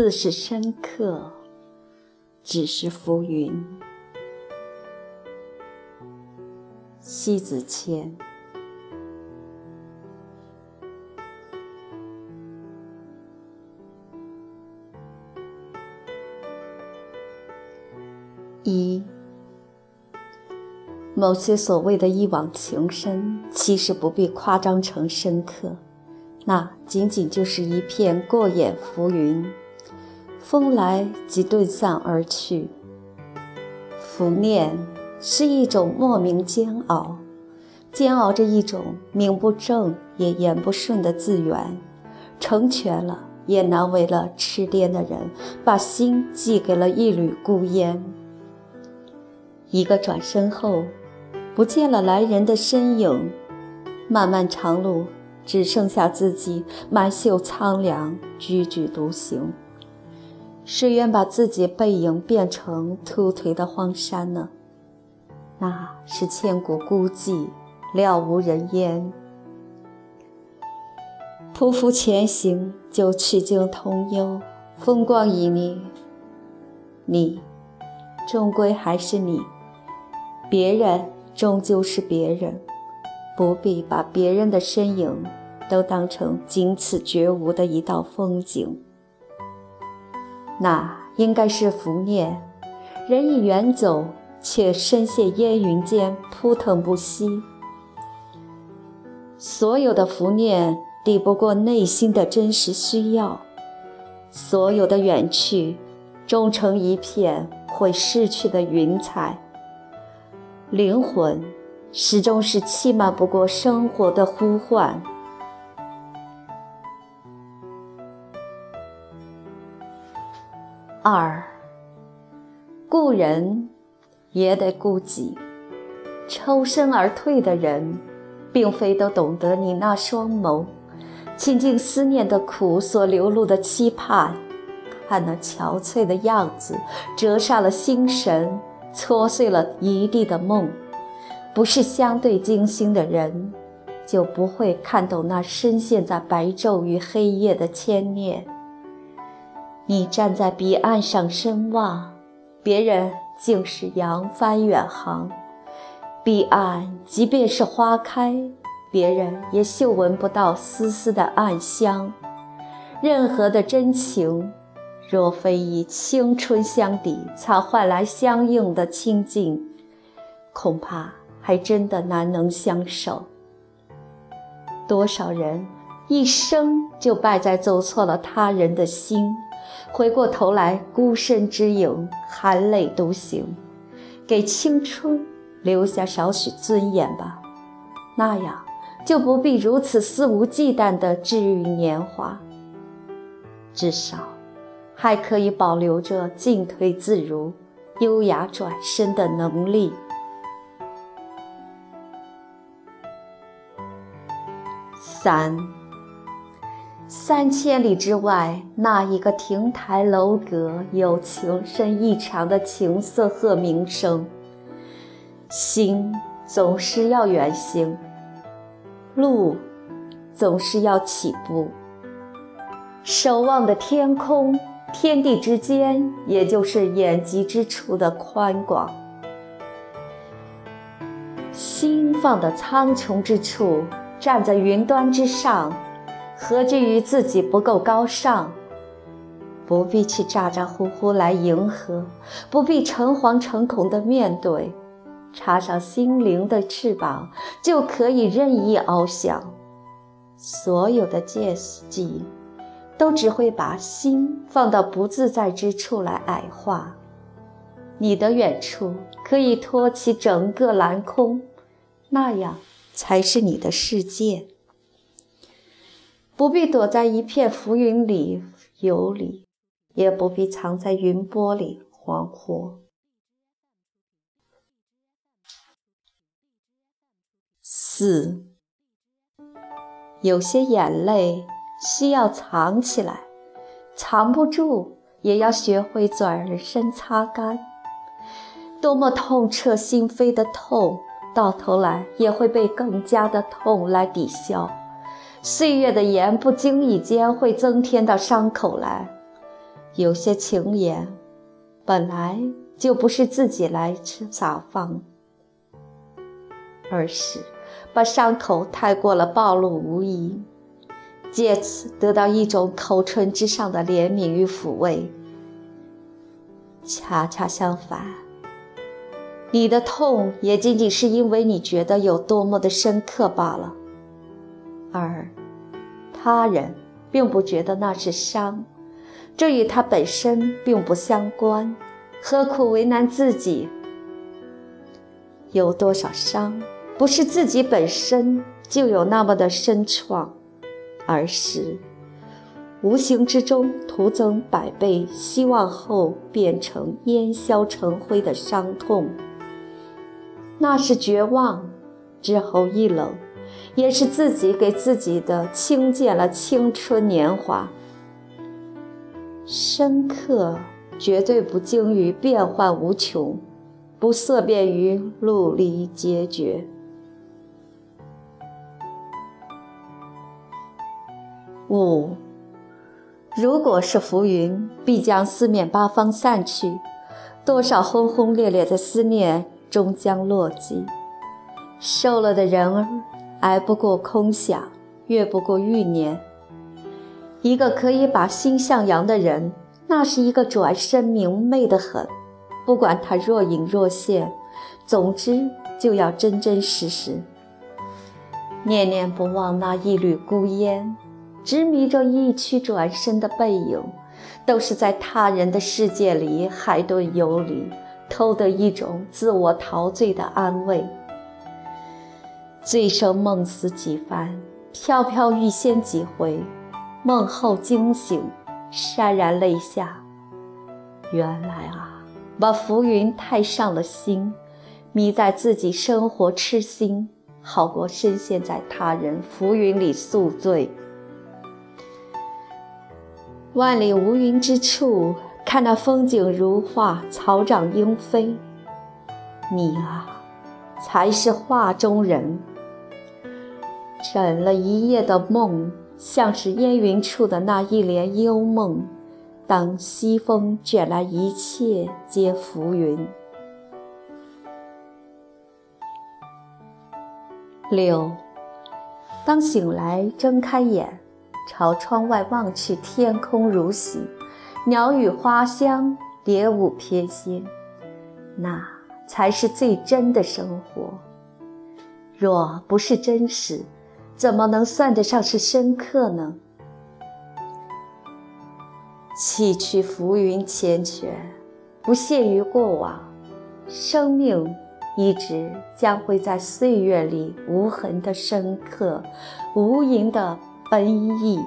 似是深刻，只是浮云。西子谦。一，某些所谓的一往情深，其实不必夸张成深刻，那仅仅就是一片过眼浮云，风来即遁散而去。浮念是一种莫名煎熬，煎熬着一种名不正也言不顺的自圆，成全了也难为了痴癫的人，把心寄给了一缕孤烟。一个转身后，不见了来人的身影，漫漫长路只剩下自己满袖苍凉，踽踽独行。谁愿把自己背影变成秃颓的荒山呢？那是千古孤寂，了无人烟。匍匐前行，就去经通幽，风光旖旎。你，终归还是你。别人终究是别人，不必把别人的身影都当成仅此绝无的一道风景。那应该是浮念，人已远走，却深陷烟云间扑腾不息。所有的浮念抵不过内心的真实需要，所有的远去，终成一片会逝去的云彩。灵魂始终是气漫不过生活的呼唤。二，故人也得顾己。抽身而退的人，并非都懂得你那双眸，倾尽思念的苦所流露的期盼。看那憔悴的样子，折煞了心神。搓碎了一地的梦，不是相对精心的人，就不会看懂那深陷在白昼与黑夜的牵念。你站在彼岸上深望，别人竟是扬帆远航。彼岸即便是花开，别人也嗅闻不到丝丝的暗香。任何的真情。若非以青春相抵，才换来相应的清静，恐怕还真的难能相守。多少人一生就败在走错了他人的心，回过头来孤身之影，含泪独行，给青春留下少许尊严吧，那样就不必如此肆无忌惮地治愈年华。至少。还可以保留着进退自如、优雅转身的能力。三，三千里之外，那一个亭台楼阁有情深意长的情色和名声，心总是要远行，路总是要起步，守望的天空。天地之间，也就是眼及之处的宽广。心放的苍穹之处，站在云端之上，何惧于自己不够高尚？不必去咋咋呼呼来迎合，不必诚惶诚恐的面对，插上心灵的翅膀，就可以任意翱翔。所有的戒忌。都只会把心放到不自在之处来矮化。你的远处可以托起整个蓝空，那样才是你的世界。不必躲在一片浮云里游离，也不必藏在云波里惶惑。四，有些眼泪。需要藏起来，藏不住也要学会转身擦干。多么痛彻心扉的痛，到头来也会被更加的痛来抵消。岁月的盐不经意间会增添到伤口来，有些情言，本来就不是自己来撒放，而是把伤口太过了暴露无遗，借此得到一种口唇之上的怜悯与抚慰。恰恰相反，你的痛也仅仅是因为你觉得有多么的深刻罢了，而他人并不觉得那是伤。这与他本身并不相关，何苦为难自己？有多少伤，不是自己本身就有那么的深创，而是无形之中徒增百倍，希望后变成烟消成灰的伤痛。那是绝望之后一冷，也是自己给自己的轻贱了青春年华。深刻绝对不精于变幻无穷，不色变于陆离结绝。五，如果是浮云，必将四面八方散去，多少轰轰烈烈的思念终将落寂。瘦了的人儿，挨不过空想，越不过欲念。一个可以把心向阳的人，那是一个转身明媚的很。不管他若隐若现，总之就要真真实实。念念不忘那一缕孤烟，执迷着一曲转身的背影，都是在他人的世界里海顿游离，偷得一种自我陶醉的安慰。醉生梦死几番，飘飘欲仙几回。梦后惊醒，潸然泪下。原来啊，把浮云太上了心，迷在自己生活痴心，好过深陷在他人浮云里宿醉。万里无云之处，看那风景如画，草长莺飞。你啊，才是画中人。枕了一夜的梦。像是烟云处的那一帘幽梦，当西风卷来，一切皆浮云。六，当醒来，睁开眼，朝窗外望去，天空如洗，鸟语花香，蝶舞翩跹，那才是最真的生活。若不是真实，怎么能算得上是深刻呢？弃去浮云缱绻，不屑于过往，生命一直将会在岁月里无痕的深刻，无垠的奔逸。